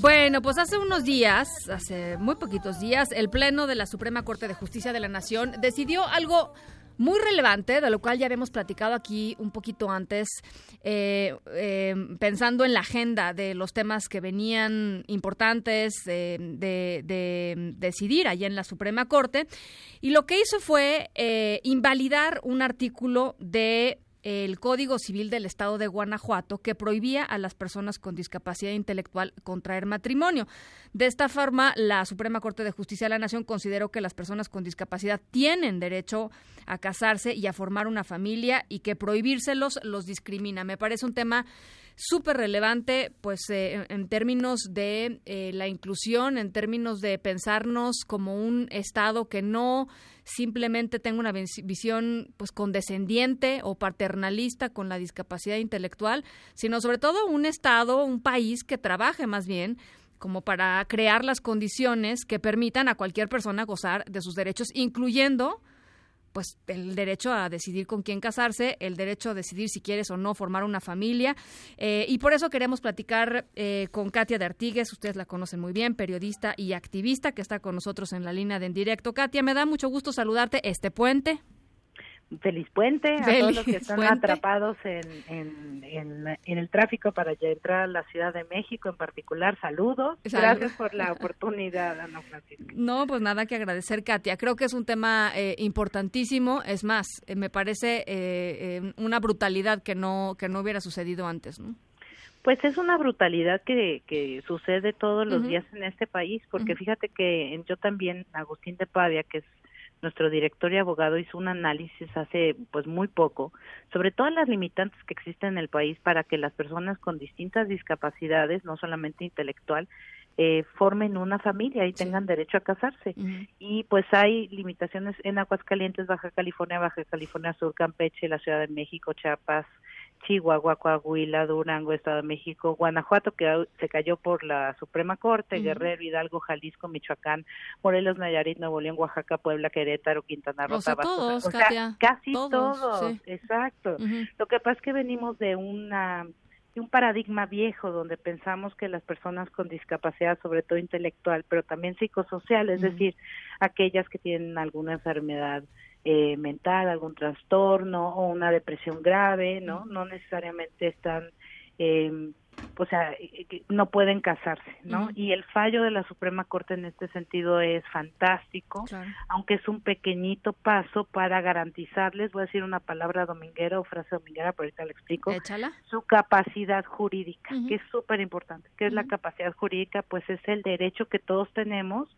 Bueno, pues hace unos días, hace muy poquitos días, el Pleno de la Suprema Corte de Justicia de la Nación decidió algo muy relevante, de lo cual ya habíamos platicado aquí un poquito antes, eh, eh, pensando en la agenda de los temas que venían importantes eh, de, decidir allá en la Suprema Corte. Y lo que hizo fue invalidar un artículo de el Código Civil del Estado de Guanajuato que prohibía a las personas con discapacidad intelectual contraer matrimonio. De esta forma, la Suprema Corte de Justicia de la Nación consideró que las personas con discapacidad tienen derecho a casarse y a formar una familia y que prohibírselos los discrimina. Me parece un tema súper relevante, pues eh, en términos de eh, la inclusión, en términos de pensarnos como un Estado que no simplemente tenga una visión pues condescendiente o paternalista con la discapacidad intelectual, sino sobre todo un Estado, un país que trabaje más bien como para crear las condiciones que permitan a cualquier persona gozar de sus derechos, incluyendo pues el derecho a decidir con quién casarse, el derecho a decidir si quieres o no formar una familia. Eh, y por eso queremos platicar eh, con Katia de Artigues, ustedes la conocen muy bien, periodista y activista que está con nosotros en la línea de en directo. Katia, me da mucho gusto saludarte este puente feliz puente a todos los que están atrapados en, en, el tráfico para ya entrar a la Ciudad de México en particular. Saludos. Gracias por la oportunidad, Ana Francisca. No, pues nada que agradecer, Katia. Creo que es un tema eh, importantísimo. Es más, eh, me parece eh, una brutalidad que no, que no hubiera sucedido antes, ¿no? Pues es una brutalidad que, que sucede todos los días en este país, porque fíjate que yo también, Agustín de Pavia, que es nuestro director y abogado hizo un análisis hace pues muy poco sobre todas las limitantes que existen en el país para que las personas con distintas discapacidades, no solamente intelectual, eh, formen una familia y tengan derecho a casarse. Y pues hay limitaciones en Aguascalientes, Baja California, Baja California Sur, Campeche, la Ciudad de México, Chiapas, Chihuahua, Coahuila, Durango, Estado de México, Guanajuato, que se cayó por la Suprema Corte, Guerrero, Hidalgo, Jalisco, Michoacán, Morelos, Nayarit, Nuevo León, Oaxaca, Puebla, Querétaro, Quintana Roo, todos, o sea, casi todos, exacto. Lo que pasa es que venimos de una de un paradigma viejo donde pensamos que las personas con discapacidad, sobre todo intelectual, pero también psicosocial, es decir, aquellas que tienen alguna enfermedad eh, mental, algún trastorno o una depresión grave, ¿no? No necesariamente están, eh, o sea, eh, no pueden casarse, ¿no? Y el fallo de la Suprema Corte en este sentido es fantástico, aunque es un pequeñito paso para garantizarles, voy a decir una palabra dominguera o frase dominguera, pero ahorita le explico, su capacidad jurídica, que es súper importante. ¿Qué es la capacidad jurídica? Pues es el derecho que todos tenemos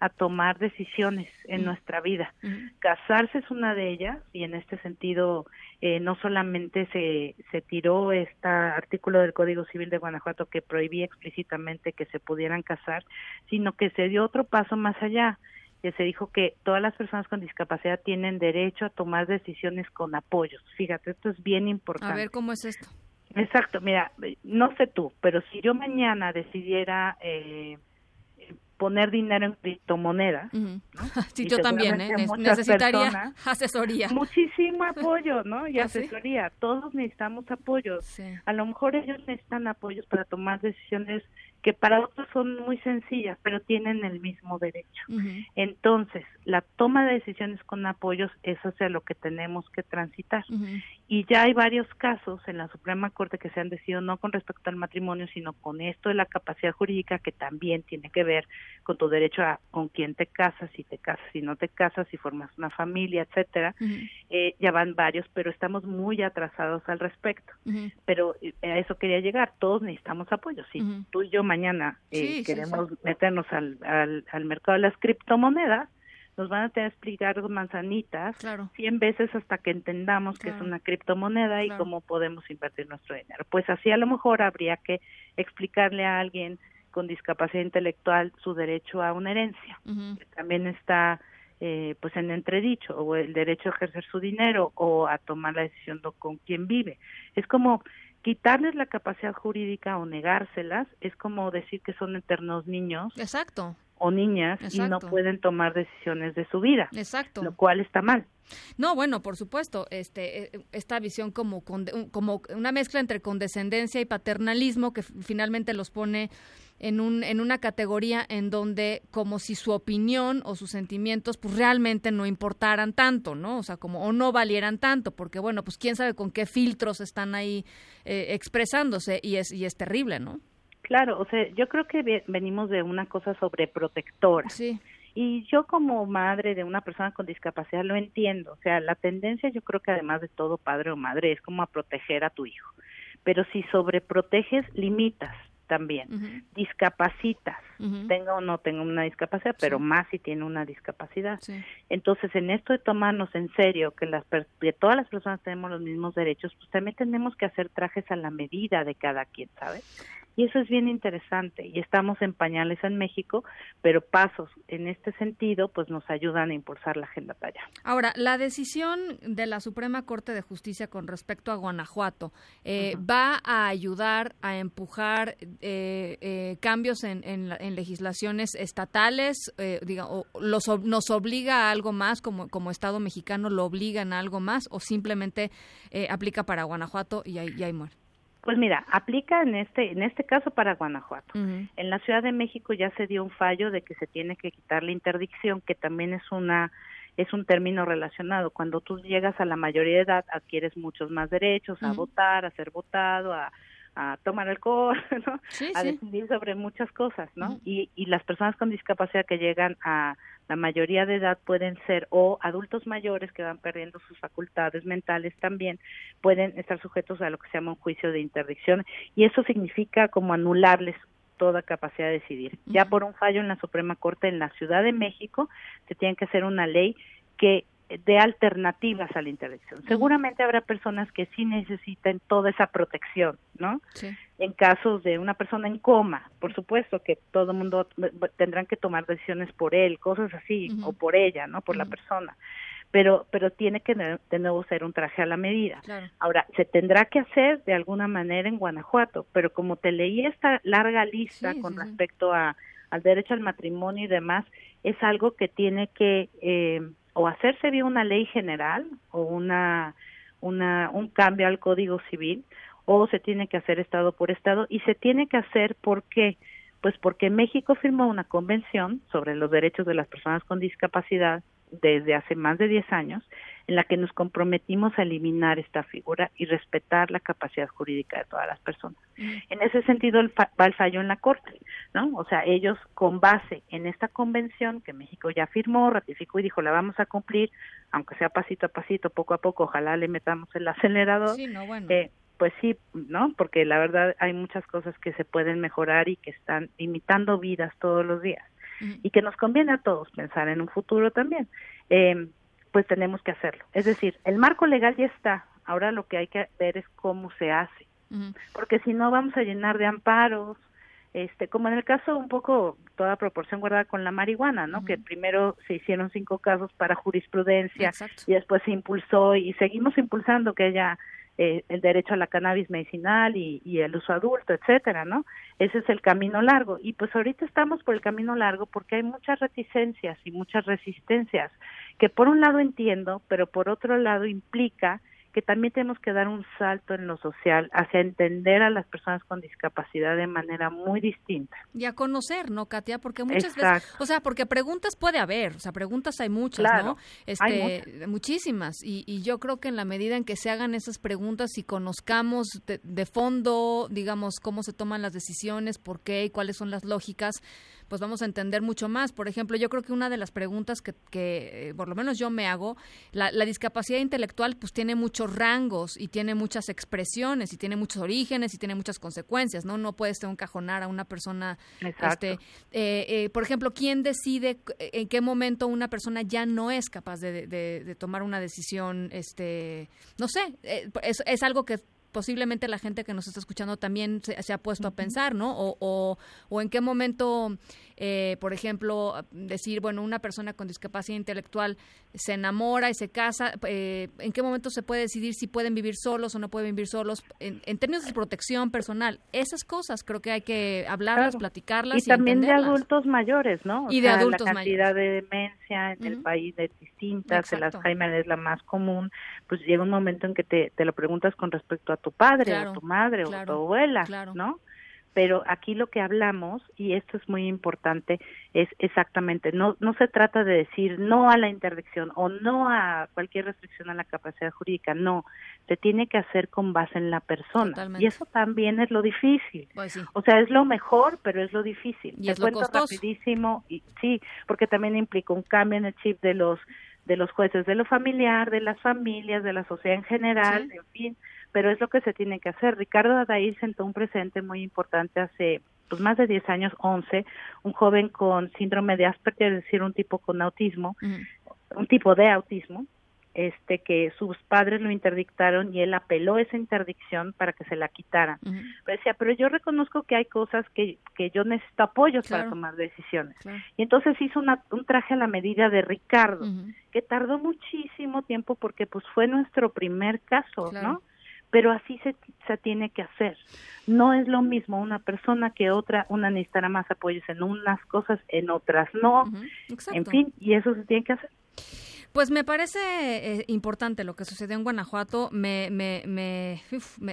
a tomar decisiones en nuestra vida. Casarse es una de ellas y en este sentido eh, no solamente se, se tiró este artículo del Código Civil de Guanajuato que prohibía explícitamente que se pudieran casar, sino que se dio otro paso más allá que se dijo que todas las personas con discapacidad tienen derecho a tomar decisiones con apoyos. Fíjate, esto es bien importante. A ver cómo es esto. Exacto, mira, no sé tú, pero si yo mañana decidiera eh, poner dinero en criptomonedas. Sí, yo también, ¿eh? necesitaría asesoría. Muchísimo apoyo, ¿no? Y ¿Ah, asesoría. Todos necesitamos apoyos. A lo mejor ellos necesitan apoyos para tomar decisiones que para otros son muy sencillas, pero tienen el mismo derecho. Entonces, la toma de decisiones con apoyos, es lo que tenemos que transitar. Y ya hay varios casos en la Suprema Corte que se han decidido no con respecto al matrimonio, sino con esto de la capacidad jurídica que también tiene que ver con tu derecho a con quién te casas, si te casas, si no te casas, si formas una familia, etcétera. Eh, ya van varios, pero estamos muy atrasados al respecto. Pero eh, a eso quería llegar, todos necesitamos apoyo. Si tú y yo mañana mañana eh, queremos meternos al, al, al mercado de las criptomonedas, nos van a tener que explicar manzanitas claro. 100 veces hasta que entendamos que es una criptomoneda y cómo podemos invertir nuestro dinero. Pues así a lo mejor habría que explicarle a alguien con discapacidad intelectual su derecho a una herencia, que también está eh, pues en entredicho, o el derecho a ejercer su dinero o a tomar la decisión de con quién vive. Es como quitarles la capacidad jurídica o negárselas, es como decir que son eternos niños. Exacto o niñas y no pueden tomar decisiones de su vida. Exacto. Lo cual está mal. No, bueno, por supuesto, este, eh, esta visión como, como una mezcla entre condescendencia y paternalismo que finalmente los pone en, un, en una categoría en donde como si su opinión o sus sentimientos pues realmente no importaran tanto, ¿no? O sea, como o no valieran tanto, porque bueno, pues quién sabe con qué filtros están ahí eh, expresándose y es, y es terrible, ¿no? Claro, o sea, yo creo que venimos de una cosa sobreprotectora. Sí. Y yo como madre de una persona con discapacidad lo entiendo. O sea, la tendencia yo creo que además de todo padre o madre es como a proteger a tu hijo. Pero si sobreproteges, limitas también. Discapacitas, tenga o no tenga una discapacidad, pero más si tiene una discapacidad. Entonces, en esto de tomarnos en serio que, las, que todas las personas tenemos los mismos derechos, pues también tenemos que hacer trajes a la medida de cada quien, ¿sabes? Y eso es bien interesante y estamos en pañales en México, pero pasos en este sentido pues nos ayudan a impulsar la agenda allá. Ahora, la decisión de la Suprema Corte de Justicia con respecto a Guanajuato eh, va a ayudar a empujar eh, eh, cambios en, en, legislaciones estatales, diga, o los, nos obliga a algo más como, como Estado mexicano, lo obligan a algo más o simplemente aplica para Guanajuato y ahí, y ahí muere. Pues mira, aplica en este en este caso para Guanajuato. En la Ciudad de México ya se dio un fallo de que se tiene que quitar la interdicción, que también es una es un término relacionado. Cuando tú llegas a la mayoría de edad adquieres muchos más derechos a votar, a ser votado, a, a tomar alcohol, ¿no? a decidir sobre muchas cosas, ¿no? y, y las personas con discapacidad que llegan a la mayoría de edad pueden ser o adultos mayores que van perdiendo sus facultades mentales también pueden estar sujetos a lo que se llama un juicio de interdicción y eso significa como anularles toda capacidad de decidir. Ya por un fallo en la Suprema Corte en la Ciudad de México se tiene que hacer una ley que de alternativas a la interdicción. Seguramente habrá personas que sí necesiten toda esa protección, ¿no? En casos de una persona en coma, por supuesto que todo el mundo tendrán que tomar decisiones por él, cosas así, o por ella, ¿no? Por la persona. Pero, pero tiene que de nuevo ser un traje a la medida. Ahora, se tendrá que hacer de alguna manera en Guanajuato, pero como te leí esta larga lista con respecto a, al derecho al matrimonio y demás, es algo que tiene que eh, o hacerse vía una ley general o una, una, un cambio al Código Civil o se tiene que hacer Estado por Estado y se tiene que hacer porque pues porque México firmó una convención sobre los derechos de las personas con discapacidad desde hace más de 10 años en la que nos comprometimos a eliminar esta figura y respetar la capacidad jurídica de todas las personas. Mm. En ese sentido el va el fallo en la Corte, ¿no? O sea, ellos con base en esta convención que México ya firmó, ratificó y dijo, la vamos a cumplir, aunque sea pasito a pasito, poco a poco, ojalá le metamos el acelerador. Sí, no, bueno. Eh, pues sí, ¿no? Porque la verdad hay muchas cosas que se pueden mejorar y que están imitando vidas todos los días. Y que nos conviene a todos pensar en un futuro también. Eh, pues tenemos que hacerlo. Es decir, el marco legal ya está, ahora lo que hay que ver es cómo se hace, porque si no vamos a llenar de amparos, este, como en el caso un poco toda proporción guardada con la marihuana, ¿no? Que primero se hicieron cinco casos para jurisprudencia y después se impulsó y seguimos impulsando que haya eh, el derecho a la cannabis medicinal y, y, el uso adulto, etcétera, ¿no? Ese es el camino largo. Y pues ahorita estamos por el camino largo porque hay muchas reticencias y muchas resistencias que por un lado entiendo, pero por otro lado implica que también tenemos que dar un salto en lo social hacia entender a las personas con discapacidad de manera muy distinta. Y a conocer, ¿no, Katia? Porque muchas veces, o sea, porque preguntas puede haber, o sea, preguntas hay muchas, ¿no? Este, muchísimas. Y, y, yo creo que en la medida en que se hagan esas preguntas y conozcamos de, de fondo, digamos, cómo se toman las decisiones, por qué y cuáles son las lógicas, pues vamos a entender mucho más. Por ejemplo, yo creo que una de las preguntas que, que eh, por lo menos yo me hago, la, la discapacidad intelectual pues tiene muchos rangos y tiene muchas expresiones y tiene muchos orígenes y tiene muchas consecuencias, ¿no? No puedes encajonar a una persona. Este, eh, eh, por ejemplo, ¿quién decide en qué momento una persona ya no es capaz de, tomar una decisión? Este, no sé, eh, es, es algo que posiblemente la gente que nos está escuchando también se, ha puesto a pensar, ¿no? O, o, en qué momento, eh, por ejemplo, decir, bueno, una persona con discapacidad intelectual se enamora y se casa, eh, ¿en qué momento se puede decidir si pueden vivir solos o no pueden vivir solos? En, términos de protección personal, esas cosas creo que hay que hablarlas, platicarlas. Y, también de adultos mayores, ¿no? y de adultos mayores. La cantidad de demencia en el país es distintas, el Alzheimer es la más común, pues llega un momento en que te, te lo preguntas con respecto a tu padre o tu madre o tu abuela, ¿no? Pero aquí lo que hablamos, y esto es muy importante, es exactamente, no, no se trata de decir no a la interdicción o no a cualquier restricción a la capacidad jurídica, no, se tiene que hacer con base en la persona. Y eso también es lo difícil. Pues o sea, es lo mejor, pero es lo difícil. Y es lo costoso. rapidísimo, y, sí, porque también implica un cambio en el chip de los de los jueces, de lo familiar, de las familias, de la sociedad en general, en fin, pero es lo que se tiene que hacer. Ricardo Adair sentó un presente muy importante hace pues más de 10 años, 11, un joven con síndrome de Asperger, es decir, un tipo con autismo, un tipo de autismo, este que sus padres lo interdictaron y él apeló esa interdicción para que se la quitaran. Pero decía, pero yo reconozco que hay cosas que, que yo necesito apoyos para tomar decisiones. Y entonces hizo una, un traje a la medida de Ricardo, que tardó muchísimo tiempo porque pues fue nuestro primer caso, ¿no? Pero así se, se tiene que hacer. No es lo mismo una persona que otra, una necesitará más apoyos en unas cosas, en otras no, en fin, y eso se tiene que hacer. Pues me parece eh, importante lo que sucedió en Guanajuato. Me, me, me,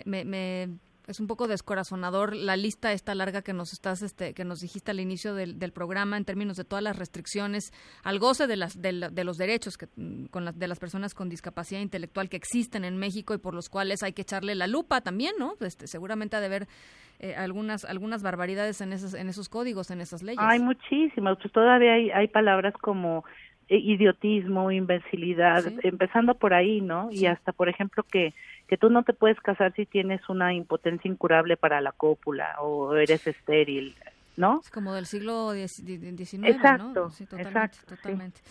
me, me es un poco descorazonador la lista esta larga que nos estás este que nos dijiste al inicio del, programa en términos de todas las restricciones al goce de las de, los derechos que mm, con las de las personas con discapacidad intelectual que existen en México y por los cuales hay que echarle la lupa también no este, seguramente ha de haber eh, algunas algunas barbaridades en esos en esos códigos en esas leyes. Hay muchísimas pues todavía hay, hay palabras como idiotismo, imbecilidad, empezando por ahí, ¿no? Y hasta, por ejemplo, que, que tú no te puedes casar si tienes una impotencia incurable para la cópula o eres estéril, ¿no? Es como del siglo XIX, exacto, ¿no? Sí, totalmente, totalmente.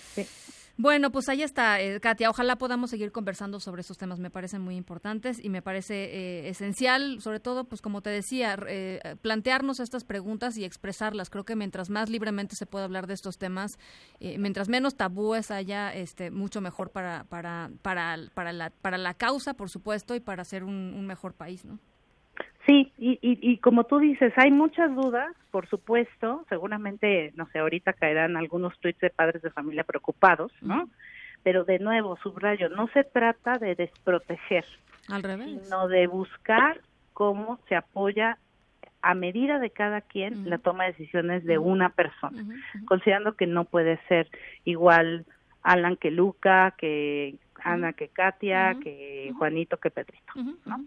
Bueno, pues ahí está, eh, Katia. Ojalá podamos seguir conversando sobre estos temas. Me parecen muy importantes y me parece eh, esencial, sobre todo, pues como te decía, eh, plantearnos estas preguntas y expresarlas. Creo que mientras más libremente se pueda hablar de estos temas, mientras menos tabúes haya, este, mucho mejor para, para, para, para, la, para la causa, por supuesto, y para hacer un, un mejor país, ¿no? Sí, y, y, como tú dices, hay muchas dudas, por supuesto, seguramente, no sé, ahorita caerán algunos tweets de padres de familia preocupados, ¿no? Pero de nuevo, subrayo, no se trata de desproteger, Al revés. sino de buscar cómo se apoya a medida de cada quien la toma de decisiones de una persona, considerando que no puede ser igual Alan que Luca, que Ana que Katia, que Juanito que Pedrito, ¿no?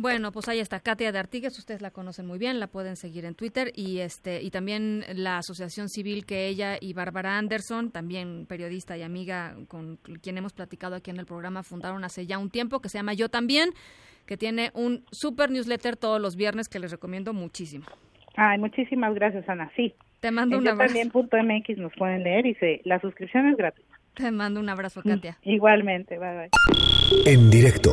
Bueno, pues ahí está Katia de Artigues, ustedes la conocen muy bien, la pueden seguir en Twitter y este y también la asociación civil que ella y Bárbara Anderson, también periodista y amiga con quien hemos platicado aquí en el programa, fundaron hace ya un tiempo que se llama Yo también, que tiene un super newsletter todos los viernes que les recomiendo muchísimo. Ay, muchísimas gracias, Ana. Sí. Te mando un abrazo. También .mx nos pueden leer y se, la suscripción es gratuita. Te mando un abrazo, Katia. Igualmente, bye bye. En directo